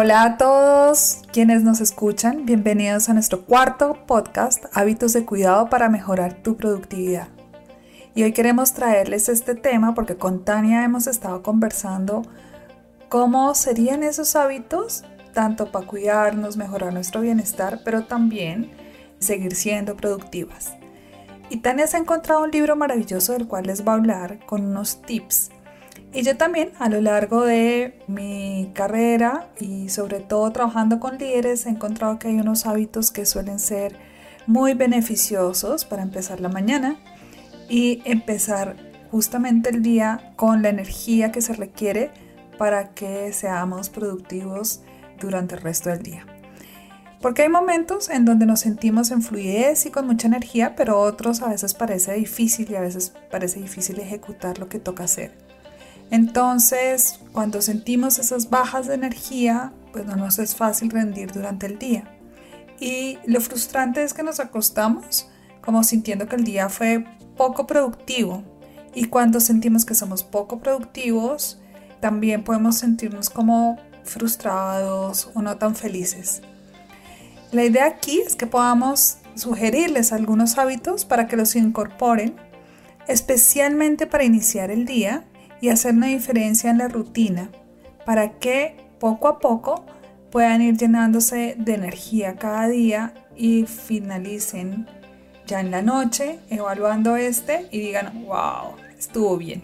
Hola a todos quienes nos escuchan, bienvenidos a nuestro cuarto podcast, Hábitos de Cuidado para Mejorar tu Productividad. Y hoy queremos traerles este tema porque con Tania hemos estado conversando cómo serían esos hábitos, tanto para cuidarnos, mejorar nuestro bienestar, pero también seguir siendo productivas. Y Tania se ha encontrado un libro maravilloso del cual les va a hablar con unos tips y yo también a lo largo de mi carrera y sobre todo trabajando con líderes he encontrado que hay unos hábitos que suelen ser muy beneficiosos para empezar la mañana y empezar justamente el día con la energía que se requiere para que seamos productivos durante el resto del día. Porque hay momentos en donde nos sentimos en fluidez y con mucha energía, pero otros a veces parece difícil y a veces parece difícil ejecutar lo que toca hacer. Entonces, cuando sentimos esas bajas de energía, pues no nos es fácil rendir durante el día. Y lo frustrante es que nos acostamos como sintiendo que el día fue poco productivo. Y cuando sentimos que somos poco productivos, también podemos sentirnos como frustrados o no tan felices. La idea aquí es que podamos sugerirles algunos hábitos para que los incorporen, especialmente para iniciar el día y hacer una diferencia en la rutina para que poco a poco puedan ir llenándose de energía cada día y finalicen ya en la noche evaluando este y digan, wow, estuvo bien.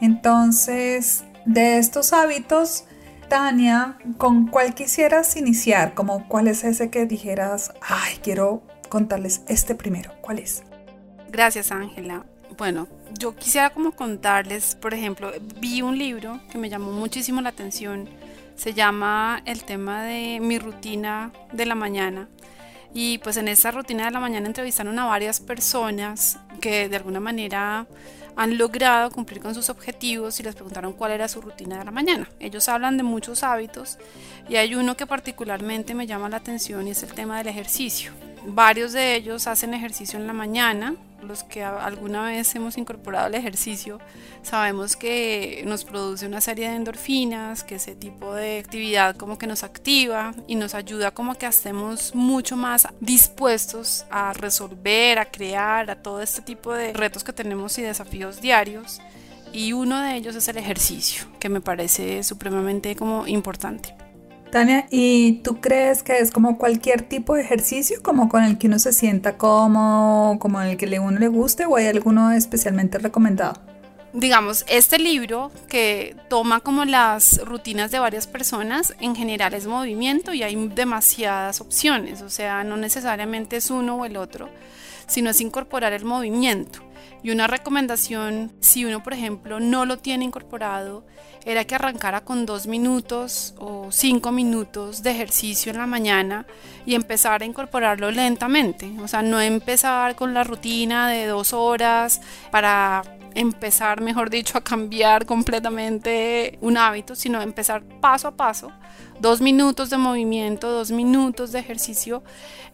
Entonces, de estos hábitos, Tania, ¿con cuál quisieras iniciar? Como cuál es ese que dijeras, ay, quiero contarles este primero? ¿Cuál es? Gracias, Ángela. Bueno, yo quisiera como contarles, por ejemplo, vi un libro que me llamó muchísimo la atención. Se llama El tema de mi rutina de la mañana. Y pues en esa rutina de la mañana entrevistaron a varias personas que de alguna manera han logrado cumplir con sus objetivos y les preguntaron cuál era su rutina de la mañana. Ellos hablan de muchos hábitos y hay uno que particularmente me llama la atención y es el tema del ejercicio. Varios de ellos hacen ejercicio en la mañana, los que alguna vez hemos incorporado el ejercicio, sabemos que nos produce una serie de endorfinas, que ese tipo de actividad como que nos activa y nos ayuda como que estemos mucho más dispuestos a resolver, a crear, a todo este tipo de retos que tenemos y desafíos diarios. Y uno de ellos es el ejercicio, que me parece supremamente como importante. Tania, ¿y tú crees que es como cualquier tipo de ejercicio, como con el que uno se sienta cómodo, como el que uno le guste, o hay alguno especialmente recomendado? Digamos, este libro que toma como las rutinas de varias personas, en general es movimiento y hay demasiadas opciones, o sea, no necesariamente es uno o el otro, sino es incorporar el movimiento. Y una recomendación, si uno por ejemplo no lo tiene incorporado, era que arrancara con dos minutos o cinco minutos de ejercicio en la mañana y empezar a incorporarlo lentamente. O sea, no empezar con la rutina de dos horas para empezar, mejor dicho, a cambiar completamente un hábito, sino empezar paso a paso, dos minutos de movimiento, dos minutos de ejercicio,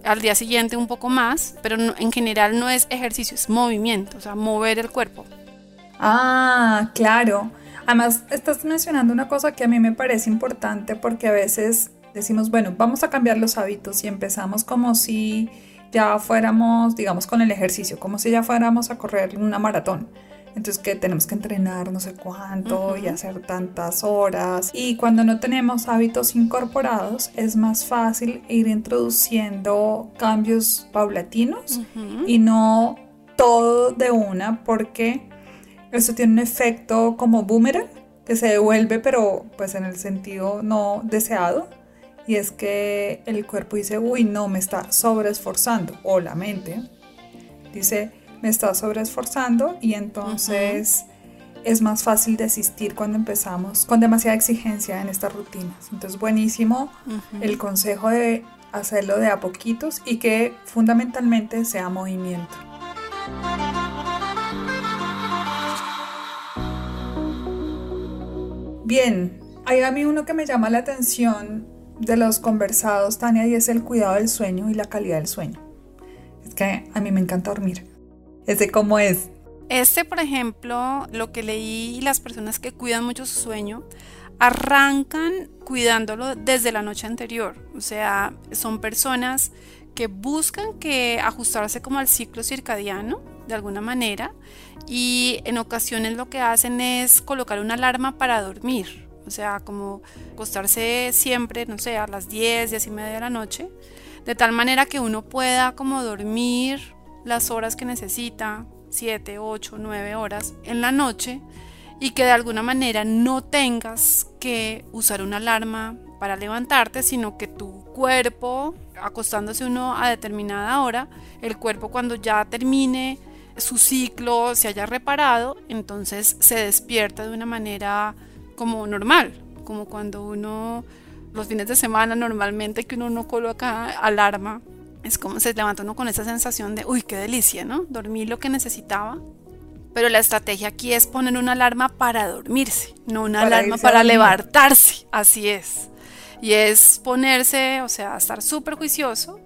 al día siguiente un poco más, pero en general no es ejercicio, es movimiento, o sea, mover el cuerpo. Ah, claro. Además, estás mencionando una cosa que a mí me parece importante porque a veces decimos, bueno, vamos a cambiar los hábitos y empezamos como si ya fuéramos, digamos, con el ejercicio, como si ya fuéramos a correr una maratón. Entonces que tenemos que entrenar no sé cuánto y hacer tantas horas. Y cuando no tenemos hábitos incorporados es más fácil ir introduciendo cambios paulatinos y no todo de una porque eso tiene un efecto como boomerang que se devuelve pero pues en el sentido no deseado. Y es que el cuerpo dice, uy, no, me está sobreesforzando. O la mente dice, me está sobreesforzando y entonces es más fácil desistir cuando empezamos con demasiada exigencia en estas rutinas. Entonces, buenísimo el consejo de hacerlo de a poquitos y que fundamentalmente sea movimiento. Bien, hay a mí uno que me llama la atención de los conversados, Tania, y es el cuidado del sueño y la calidad del sueño. Es que a mí me encanta dormir. Ese cómo es. Este, por ejemplo, lo que leí, las personas que cuidan mucho su sueño, arrancan cuidándolo desde la noche anterior. O sea, son personas que buscan que ajustarse como al ciclo circadiano de alguna manera y en ocasiones lo que hacen es colocar una alarma para dormir. O sea, como acostarse siempre, no sé, a las 10, 10 y media de la noche, de tal manera que uno pueda como dormir las horas que necesita, 7, 8, 9 horas en la noche y que de alguna manera no tengas que usar una alarma para levantarte, sino que tu cuerpo, acostándose uno a determinada hora, el cuerpo cuando ya termine su ciclo, se haya reparado, entonces se despierta de una manera como normal, como cuando uno los fines de semana normalmente que uno no coloca alarma, es como se levanta uno con esa sensación de, uy, qué delicia, ¿no? Dormí lo que necesitaba. Pero la estrategia aquí es poner una alarma para dormirse, no una alarma para levantarse, así es. Y es ponerse, o sea, estar súper juicioso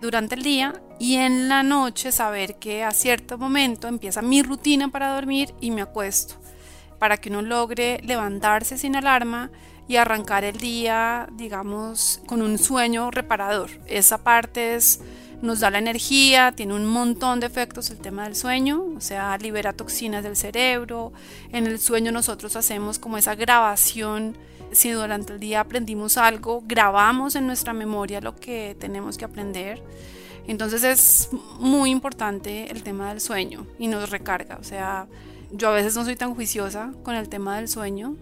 durante el día y en la noche saber que a cierto momento empieza mi rutina para dormir y me acuesto para que uno logre levantarse sin alarma y arrancar el día, digamos, con un sueño reparador. Esa parte es, nos da la energía, tiene un montón de efectos el tema del sueño, o sea, libera toxinas del cerebro. En el sueño nosotros hacemos como esa grabación. Si durante el día aprendimos algo, grabamos en nuestra memoria lo que tenemos que aprender. Entonces es muy importante el tema del sueño y nos recarga. O sea, yo a veces no soy tan juiciosa con el tema del sueño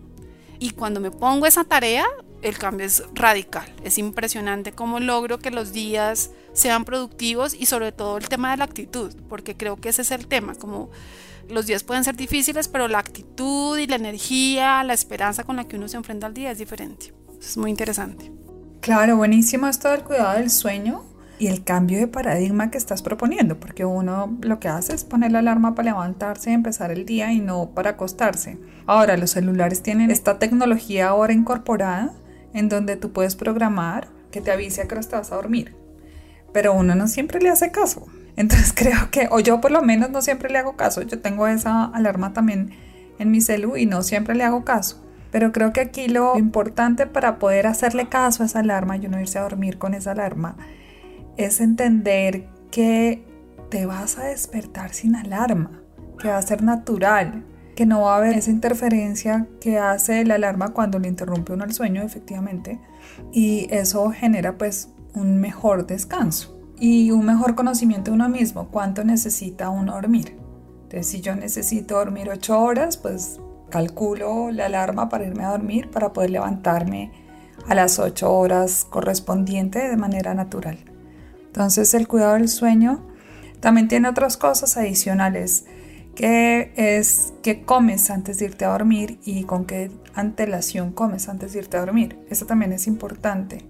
y cuando me pongo esa tarea, el cambio es radical. Es impresionante cómo logro que los días sean productivos y sobre todo el tema de la actitud, porque creo que ese es el tema, como los días pueden ser difíciles, pero la actitud y la energía, la esperanza con la que uno se enfrenta al día es diferente. es muy interesante. Claro, buenísimo esto del cuidado del sueño y el cambio de paradigma que estás proponiendo, porque uno lo que hace es poner la alarma para levantarse y empezar el día y no para acostarse. Ahora, los celulares tienen esta tecnología ahora incorporada en donde tú puedes programar que te avise a que vas a dormir, pero uno no siempre le hace caso. Entonces creo que, o yo por lo menos no siempre le hago caso, yo tengo esa alarma también en mi celu y no siempre le hago caso. Pero creo que aquí lo importante para poder hacerle caso a esa alarma y no irse a dormir con esa alarma es entender que te vas a despertar sin alarma, que va a ser natural, que no va a haber esa interferencia que hace la alarma cuando le interrumpe uno el sueño, efectivamente, y eso genera pues un mejor descanso y un mejor conocimiento de uno mismo, cuánto necesita uno dormir. Entonces, si yo necesito dormir 8 horas, pues calculo la alarma para irme a dormir para poder levantarme a las 8 horas correspondientes de manera natural. Entonces el cuidado del sueño también tiene otras cosas adicionales, que es que comes antes de irte a dormir y con qué antelación comes antes de irte a dormir. Eso también es importante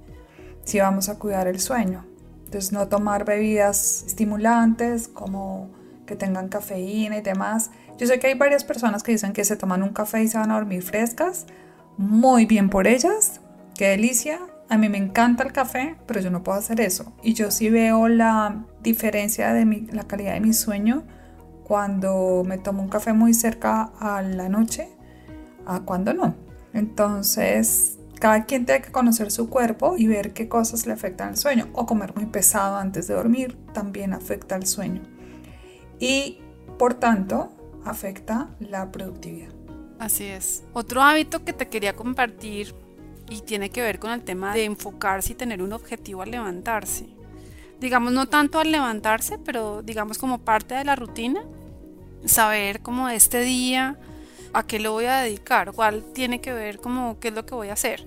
si vamos a cuidar el sueño. Entonces no tomar bebidas estimulantes como que tengan cafeína y demás. Yo sé que hay varias personas que dicen que se toman un café y se van a dormir frescas. Muy bien por ellas. Qué delicia. A mí me encanta el café, pero yo no puedo hacer eso. Y yo sí veo la diferencia de la calidad de mi sueño cuando me tomo un café muy cerca a la noche a cuando no. Entonces, cada quien tiene que conocer su cuerpo y ver qué cosas le afectan al sueño. O comer muy pesado antes de dormir también afecta al sueño. Y por tanto, afecta la productividad. Así es. Otro hábito que te quería compartir y tiene que ver con el tema de enfocarse y tener un objetivo al levantarse. Digamos, no tanto al levantarse, pero digamos como parte de la rutina, saber como este día a qué lo voy a dedicar, cuál tiene que ver como qué es lo que voy a hacer.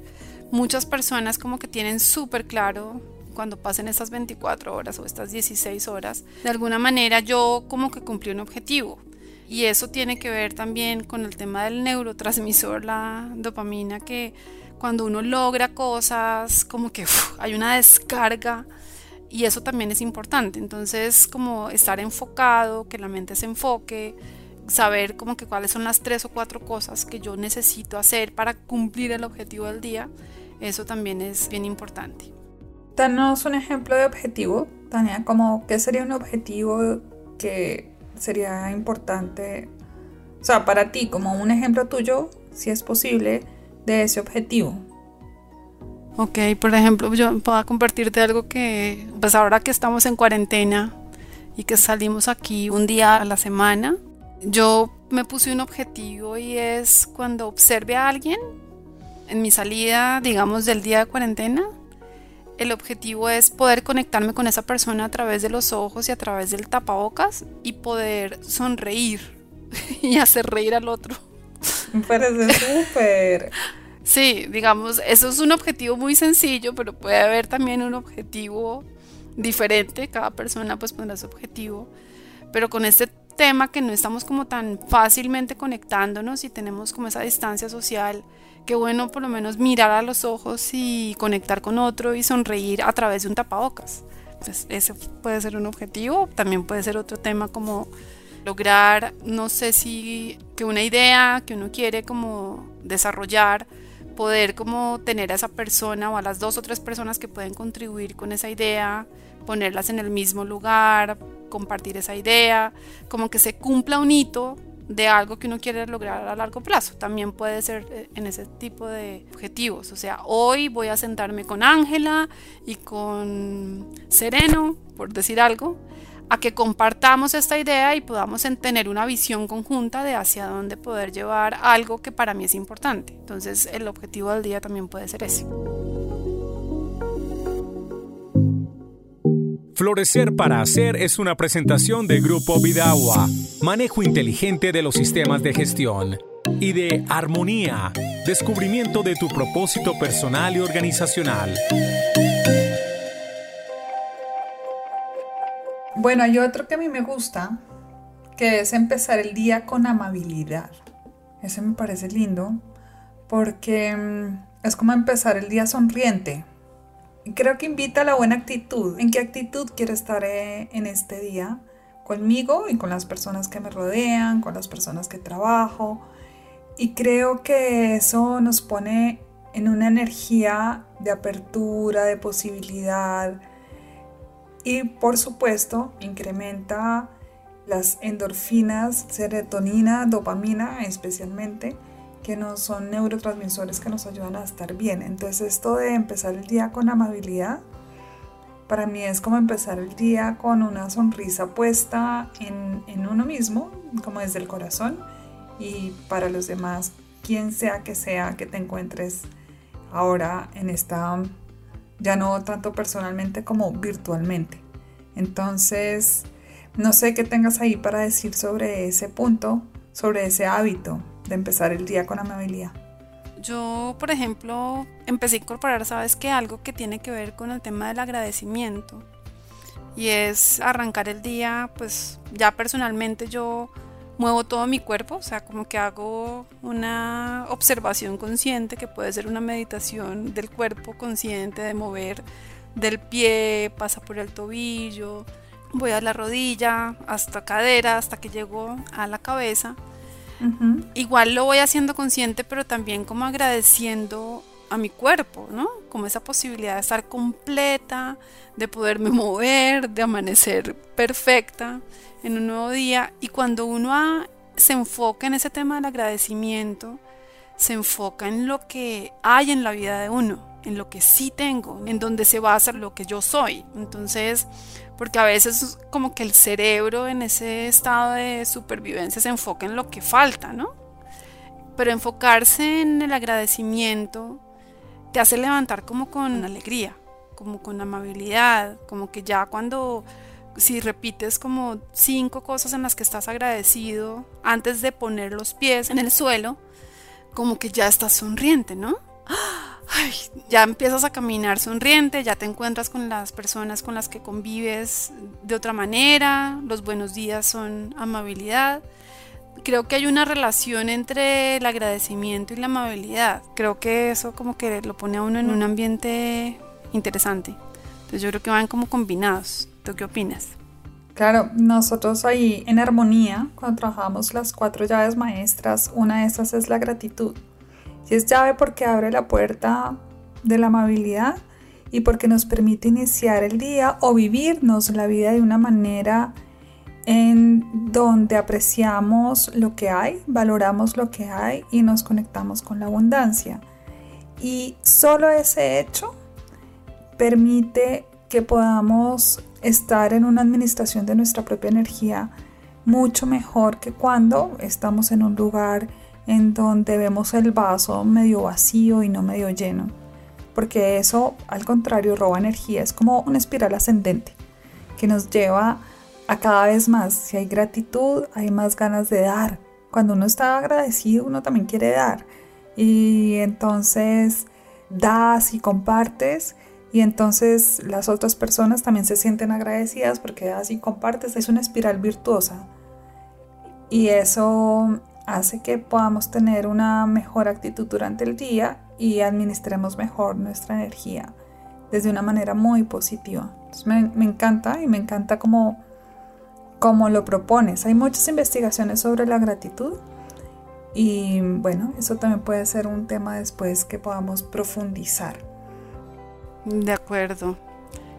Muchas personas como que tienen súper claro cuando pasen estas 24 horas o estas 16 horas, de alguna manera yo como que cumplí un objetivo. Y eso tiene que ver también con el tema del neurotransmisor, la dopamina, que cuando uno logra cosas, como que hay una descarga y eso también es importante. Entonces, como estar enfocado, que la mente se enfoque, saber como que cuáles son las tres o cuatro cosas que yo necesito hacer para cumplir el objetivo del día, eso también es bien importante. Danos un ejemplo de objetivo, Tania, como qué sería un objetivo que sería importante, o sea, para ti, como un ejemplo tuyo, si es posible, de ese objetivo. Ok, por ejemplo, yo puedo compartirte algo que, pues ahora que estamos en cuarentena y que salimos aquí un día a la semana, yo me puse un objetivo y es cuando observe a alguien en mi salida, digamos, del día de cuarentena, el objetivo es poder conectarme con esa persona a través de los ojos y a través del tapabocas y poder sonreír y hacer reír al otro. Me parece súper. Sí, digamos, eso es un objetivo muy sencillo, pero puede haber también un objetivo diferente. Cada persona pues pondrá su objetivo. Pero con este tema que no estamos como tan fácilmente conectándonos y tenemos como esa distancia social, qué bueno por lo menos mirar a los ojos y conectar con otro y sonreír a través de un tapabocas. Entonces, ese puede ser un objetivo, también puede ser otro tema como lograr, no sé si que una idea que uno quiere como desarrollar, poder como tener a esa persona o a las dos o tres personas que pueden contribuir con esa idea, ponerlas en el mismo lugar, compartir esa idea, como que se cumpla un hito de algo que uno quiere lograr a largo plazo. También puede ser eh, en ese tipo de objetivos. O sea, hoy voy a sentarme con Ángela y con Sereno, por decir algo, a que compartamos esta idea y podamos tener una visión conjunta de hacia dónde poder llevar algo que para mí es importante. Entonces el objetivo del día también puede ser ese. Florecer para Hacer es una presentación de Grupo Vidagua, manejo inteligente de los sistemas de gestión, y de Armonía, descubrimiento de tu propósito personal y organizacional. Bueno, hay otro que a mí me gusta, que es empezar el día con amabilidad. Ese me parece lindo, porque mm, es como empezar el día sonriente, creo que invita a la buena actitud. ¿En qué actitud quiero estar eh, en este día? Conmigo y con las personas que me rodean, con las personas que trabajo. Y creo que eso nos pone en una energía de apertura, de posibilidad. Y por supuesto, incrementa las endorfinas, serotonina, dopamina especialmente que no son neurotransmisores que nos ayudan a estar bien. Entonces esto de empezar el día con amabilidad, para mí es como empezar el día con una sonrisa puesta en, en uno mismo, como desde el corazón, y para los demás, quien sea que sea que te encuentres ahora en esta, ya no tanto personalmente como virtualmente. Entonces, no sé qué tengas ahí para decir sobre ese punto, sobre ese hábito de empezar el día con amabilidad? Yo, por ejemplo, empecé a incorporar, sabes que algo que tiene que ver con el tema del agradecimiento. Y es arrancar el día, pues ya personalmente yo muevo todo mi cuerpo, o sea, como que hago una observación consciente, que puede ser una meditación del cuerpo consciente, de mover del pie, pasa por el tobillo, voy a la rodilla, hasta cadera, hasta que llego a la cabeza. Igual lo voy haciendo consciente, pero también como agradeciendo a mi cuerpo, ¿no? Como esa posibilidad de estar completa, de poderme mover, de amanecer perfecta en un nuevo día. Y cuando uno se enfoca en ese tema del agradecimiento, se enfoca en lo que hay en la vida de uno, en lo que sí tengo, en donde se basa lo que yo soy. Entonces, porque a veces como que el cerebro en ese estado de supervivencia se enfoca en lo que falta, ¿no? Pero enfocarse en el agradecimiento te hace levantar como con alegría, como con amabilidad, como que ya cuando si repites como cinco cosas en las que estás agradecido antes de poner los pies en el suelo, como que ya estás sonriente, ¿no? Ya empiezas a caminar sonriente, ya te encuentras con las personas con las que convives de otra manera, los buenos días son amabilidad. Creo que hay una relación entre el agradecimiento y la amabilidad. Creo que eso como que lo pone a uno en un ambiente interesante. Entonces yo creo que van como combinados. ¿Tú qué opinas? Claro, nosotros ahí en armonía, cuando trabajamos las cuatro llaves maestras, una de esas es la gratitud. Y es llave porque abre la puerta de la amabilidad y porque nos permite iniciar el día o vivirnos la vida de una manera en donde apreciamos lo que hay, valoramos lo que hay y nos conectamos con la abundancia. Y solo ese hecho permite que podamos estar en una administración de nuestra propia energía mucho mejor que cuando estamos en un lugar en donde vemos el vaso medio vacío y no medio lleno. Porque eso, al contrario, roba energía. Es como una espiral ascendente que nos lleva a cada vez más. Si hay gratitud, hay más ganas de dar. Cuando uno está agradecido, uno también quiere dar. Y entonces das y compartes. Y entonces las otras personas también se sienten agradecidas porque das y compartes. Es una espiral virtuosa. Y eso hace que podamos tener una mejor actitud durante el día y administremos mejor nuestra energía desde una manera muy positiva. me, me encanta y me encanta como como lo propones. Hay muchas investigaciones sobre la gratitud y bueno, eso también puede ser un tema después que podamos profundizar. De acuerdo.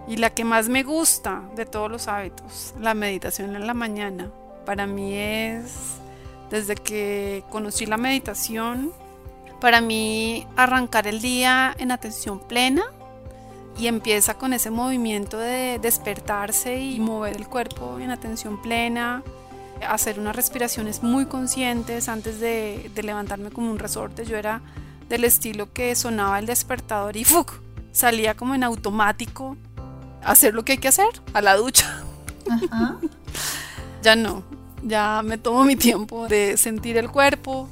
Y la que más me gusta de todos los hábitos, la meditación en la mañana. Para mí es, desde que conocí la meditación, para mí arrancar el día en atención plena y empieza con ese movimiento de despertarse y mover el cuerpo en atención plena, hacer unas respiraciones muy conscientes antes de, levantarme como un resorte. Yo era del estilo que sonaba el despertador y ¡fuc! salía como en automático hacer lo que hay que hacer, a la ducha. ya no, ya me tomo mi tiempo de sentir el cuerpo,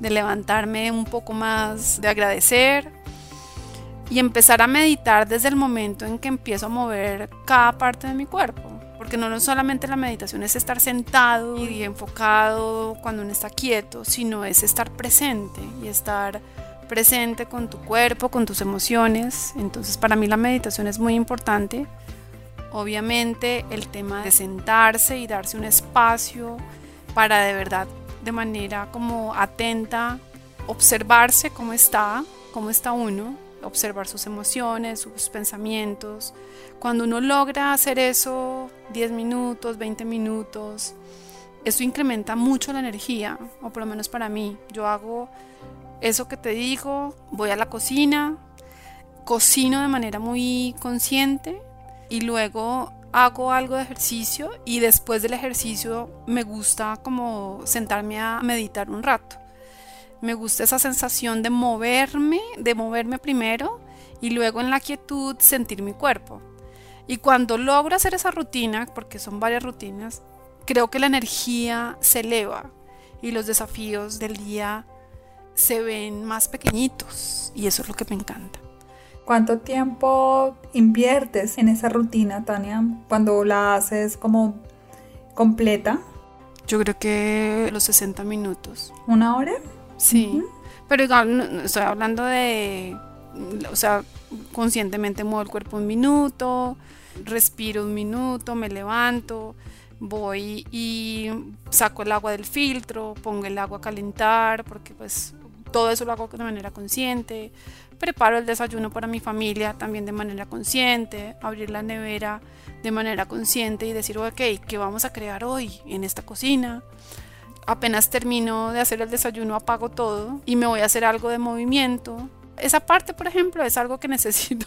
de levantarme un poco más, de agradecer y empezar a meditar desde el momento en que empiezo a mover cada parte de mi cuerpo. Porque no, solamente la meditación es estar sentado y enfocado cuando uno está quieto, sino es estar presente y estar presente con tu cuerpo, con tus emociones. Entonces para mí la meditación es muy importante. Obviamente el tema de sentarse y darse un espacio para de verdad, de manera como atenta, observarse cómo está, cómo está uno, observar sus emociones, sus pensamientos. Cuando uno logra hacer eso 10 minutos, 20 minutos, eso incrementa mucho la energía, o por lo menos para mí. Yo hago eso que te digo, voy a la cocina, cocino de manera muy consciente y luego hago algo de ejercicio y después del ejercicio me gusta como sentarme a meditar un rato. Me gusta esa sensación de moverme, de moverme primero y luego en la quietud sentir mi cuerpo. Y cuando logro hacer esa rutina, porque son varias rutinas, creo que la energía se eleva y los desafíos del día se ven más pequeñitos y eso es lo que me encanta. ¿Cuánto tiempo inviertes en esa rutina, Tania, cuando la haces como completa? Yo creo que los 60 minutos. ¿Una hora? Sí, pero igual estoy hablando de, o sea, conscientemente muevo el cuerpo un minuto, respiro un minuto, me levanto, voy y saco el agua del filtro, pongo el agua a calentar, porque pues todo eso lo hago de manera consciente, preparo el desayuno para mi familia también de manera consciente, abrir la nevera de manera consciente y decir, ok, ¿qué vamos a crear hoy en esta cocina? Apenas termino de hacer el desayuno apago todo y me voy a hacer algo de movimiento. Esa parte, por ejemplo, es algo que necesito.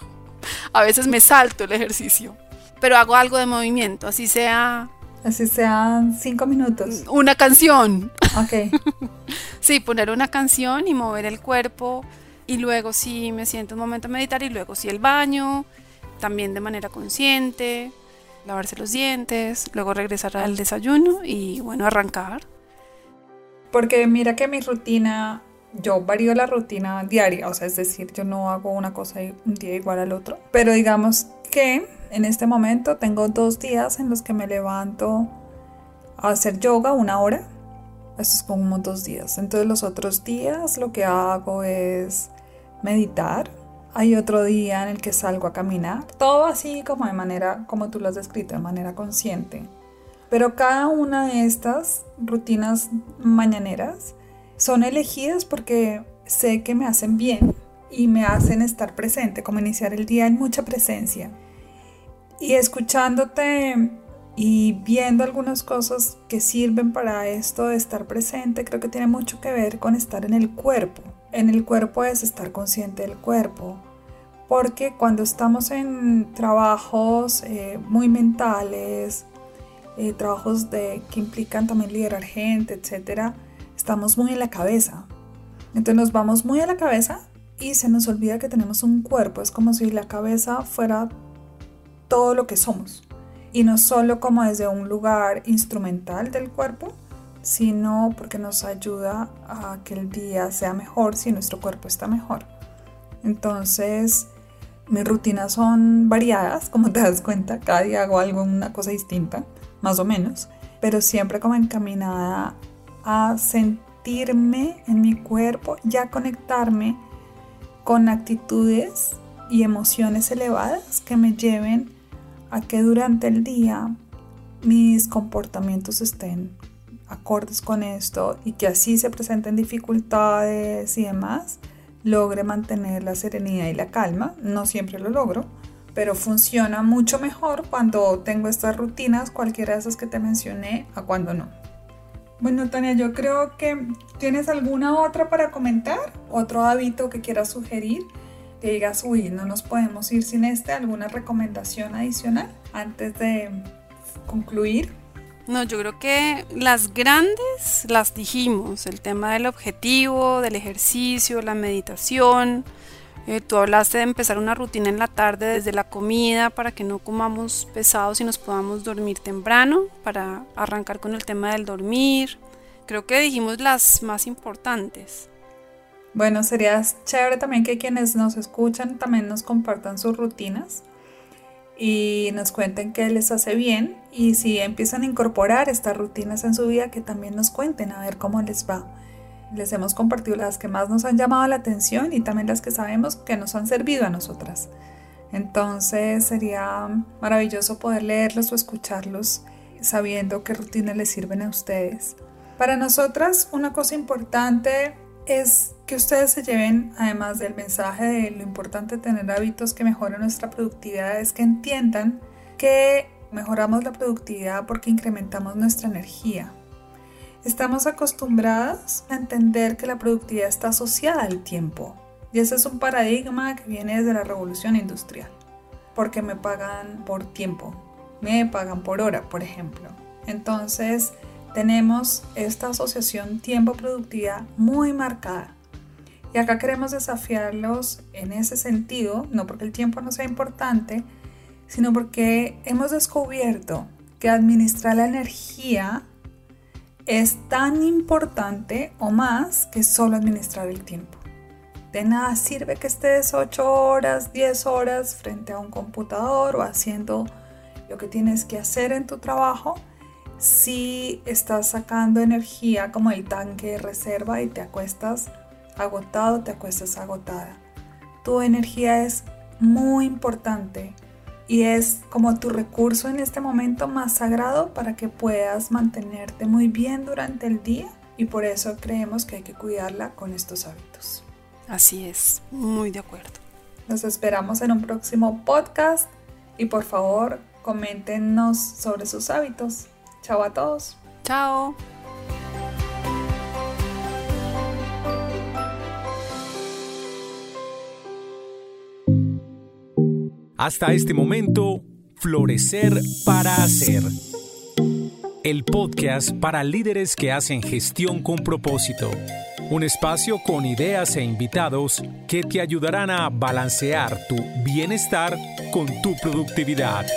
A veces me salto el ejercicio, pero hago algo de movimiento, así sea... Así sean cinco minutos. Una canción. Ok. sí, poner una canción y mover el cuerpo y luego sí me siento un momento a meditar y luego sí el baño, también de manera consciente, lavarse los dientes, luego regresar al desayuno y bueno, arrancar. Porque mira que mi rutina, yo varío la rutina diaria, o sea, es decir, yo no hago una cosa un día igual al otro. Pero digamos que en este momento tengo dos días en los que me levanto a hacer yoga una hora Esto es como dos días. Entonces los otros días lo que hago es meditar. Hay otro día en el que salgo a caminar. Todo así como de manera, como tú lo has descrito, de manera consciente. Pero cada una de estas rutinas mañaneras son elegidas porque sé que me hacen bien y me hacen estar presente, como iniciar el día en mucha presencia. Y escuchándote y viendo algunas cosas que sirven para esto de estar presente, creo que tiene mucho que ver con estar en el cuerpo. En el cuerpo es estar consciente del cuerpo. Porque cuando estamos en trabajos eh, muy mentales, eh, trabajos de, que implican también liderar gente, etc., estamos muy en la cabeza. Entonces nos vamos muy a la cabeza y se nos olvida que tenemos un cuerpo. Es como si la cabeza fuera todo lo que somos y no solo como desde un lugar instrumental del cuerpo, sino porque nos ayuda a que el día sea mejor si nuestro cuerpo está mejor. Entonces, mis rutinas son variadas, como te das cuenta, cada día hago algo, una cosa distinta, más o menos, pero siempre como encaminada a sentirme en mi cuerpo y a conectarme con actitudes y emociones elevadas que me lleven a que durante el día mis comportamientos estén acordes con esto y que así se presenten dificultades y demás, logre mantener la serenidad y la calma. No siempre lo logro, pero funciona mucho mejor cuando tengo estas rutinas, cualquiera de esas que te mencioné, a cuando no. Bueno, Tania, yo creo que tienes alguna otra para comentar, otro hábito que quieras sugerir que digas, uy, no nos podemos ir sin este, alguna recomendación adicional antes de concluir. No, yo creo que las grandes las dijimos, el tema del objetivo, del ejercicio, la meditación. Eh, tú hablaste de empezar una rutina en la tarde desde la comida para que no comamos pesados y nos podamos dormir temprano, para arrancar con el tema del dormir. Creo que dijimos las más importantes. Bueno, sería chévere también que quienes nos escuchan también nos compartan sus rutinas y nos cuenten qué les hace bien y si empiezan a incorporar estas rutinas en su vida, que también nos cuenten a ver cómo les va. Les hemos compartido las que más nos han llamado la atención y también las que sabemos que nos han servido a nosotras. Entonces sería maravilloso poder leerlos o escucharlos sabiendo qué rutinas les sirven a ustedes. Para nosotras, una cosa importante es que ustedes se lleven, además del mensaje de lo importante de tener hábitos que mejoren nuestra productividad, es que entiendan que mejoramos la productividad porque incrementamos nuestra energía. Estamos acostumbrados a entender que la productividad está asociada al tiempo. Y ese es un paradigma que viene desde la revolución industrial. Porque me pagan por tiempo, me pagan por hora, por ejemplo. Entonces, tenemos esta asociación tiempo-productividad muy marcada. Y acá queremos desafiarlos en ese sentido, no porque el tiempo no sea importante, sino porque hemos descubierto que administrar la energía es tan importante o más que solo administrar el tiempo. De nada sirve que estés 8 horas, 10 horas frente a un computador o haciendo lo que tienes que hacer en tu trabajo si estás sacando energía como el tanque de reserva y te acuestas agotado, te acuestas agotada. Tu energía es muy importante y es como tu recurso en este momento más sagrado para que puedas mantenerte muy bien durante el día y por eso creemos que hay que cuidarla con estos hábitos. Así es, muy de acuerdo. Nos esperamos en un próximo podcast y por favor coméntenos sobre sus hábitos. Chao a todos. Chao. Hasta este momento, Florecer para Hacer. El podcast para líderes que hacen gestión con propósito. Un espacio con ideas e invitados que te ayudarán a balancear tu bienestar con tu productividad.